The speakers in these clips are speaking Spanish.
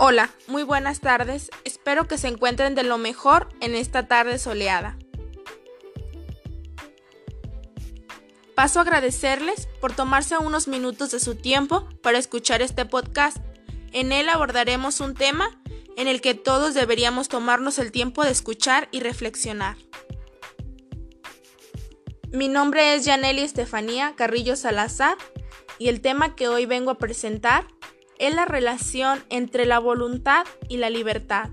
Hola, muy buenas tardes. Espero que se encuentren de lo mejor en esta tarde soleada. Paso a agradecerles por tomarse unos minutos de su tiempo para escuchar este podcast. En él abordaremos un tema en el que todos deberíamos tomarnos el tiempo de escuchar y reflexionar. Mi nombre es Yaneli Estefanía Carrillo Salazar y el tema que hoy vengo a presentar es la relación entre la voluntad y la libertad.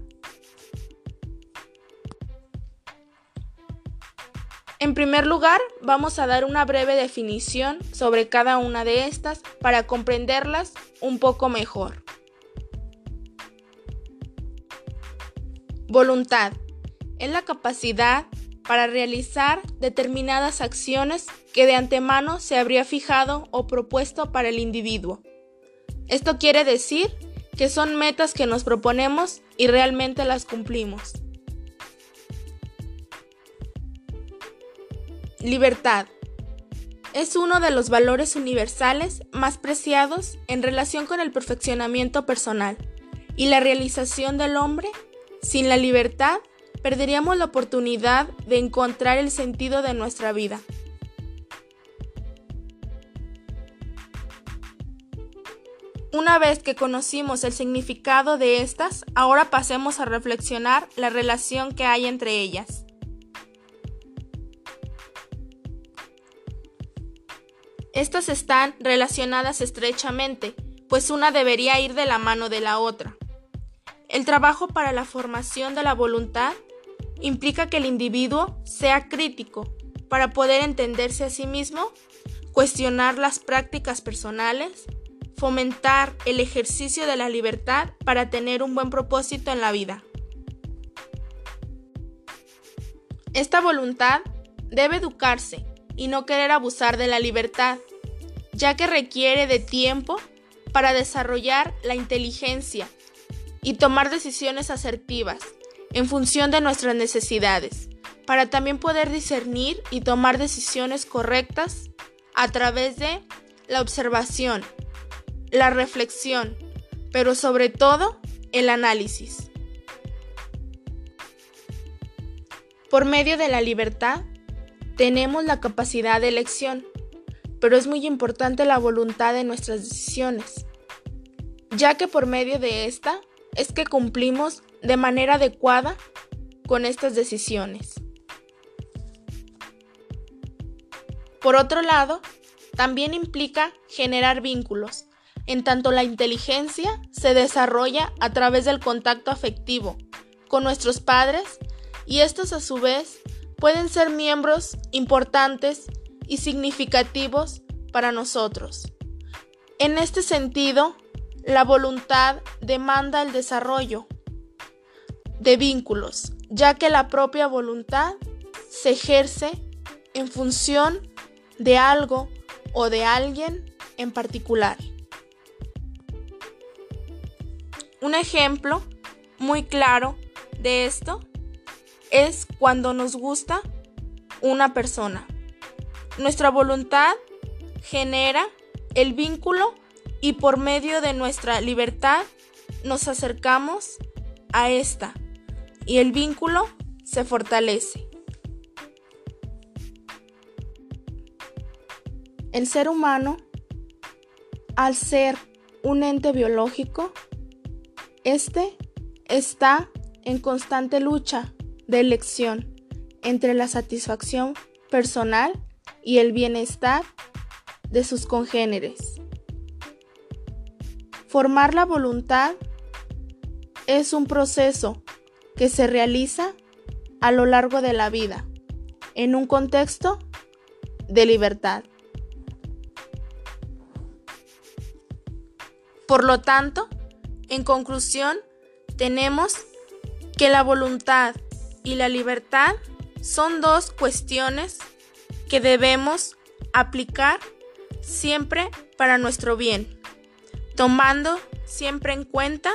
En primer lugar, vamos a dar una breve definición sobre cada una de estas para comprenderlas un poco mejor. Voluntad es la capacidad para realizar determinadas acciones que de antemano se habría fijado o propuesto para el individuo. Esto quiere decir que son metas que nos proponemos y realmente las cumplimos. Libertad. Es uno de los valores universales más preciados en relación con el perfeccionamiento personal y la realización del hombre. Sin la libertad, perderíamos la oportunidad de encontrar el sentido de nuestra vida. Una vez que conocimos el significado de estas, ahora pasemos a reflexionar la relación que hay entre ellas. Estas están relacionadas estrechamente, pues una debería ir de la mano de la otra. El trabajo para la formación de la voluntad implica que el individuo sea crítico para poder entenderse a sí mismo, cuestionar las prácticas personales, fomentar el ejercicio de la libertad para tener un buen propósito en la vida. Esta voluntad debe educarse y no querer abusar de la libertad, ya que requiere de tiempo para desarrollar la inteligencia y tomar decisiones asertivas en función de nuestras necesidades, para también poder discernir y tomar decisiones correctas a través de la observación, la reflexión, pero sobre todo el análisis. Por medio de la libertad, tenemos la capacidad de elección, pero es muy importante la voluntad de nuestras decisiones, ya que por medio de esta es que cumplimos de manera adecuada con estas decisiones. Por otro lado, también implica generar vínculos, en tanto la inteligencia se desarrolla a través del contacto afectivo con nuestros padres y estos a su vez pueden ser miembros importantes y significativos para nosotros. En este sentido, la voluntad demanda el desarrollo de vínculos, ya que la propia voluntad se ejerce en función de algo o de alguien en particular. Un ejemplo muy claro de esto es cuando nos gusta una persona. Nuestra voluntad genera el vínculo y por medio de nuestra libertad nos acercamos a esta y el vínculo se fortalece. El ser humano, al ser un ente biológico, este está en constante lucha de elección entre la satisfacción personal y el bienestar de sus congéneres. Formar la voluntad es un proceso que se realiza a lo largo de la vida en un contexto de libertad. Por lo tanto, en conclusión, tenemos que la voluntad y la libertad son dos cuestiones que debemos aplicar siempre para nuestro bien, tomando siempre en cuenta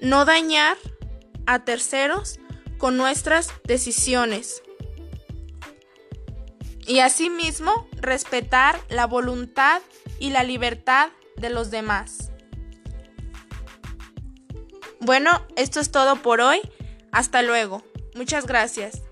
no dañar a terceros con nuestras decisiones y asimismo respetar la voluntad y la libertad de los demás. Bueno, esto es todo por hoy. Hasta luego. Muchas gracias.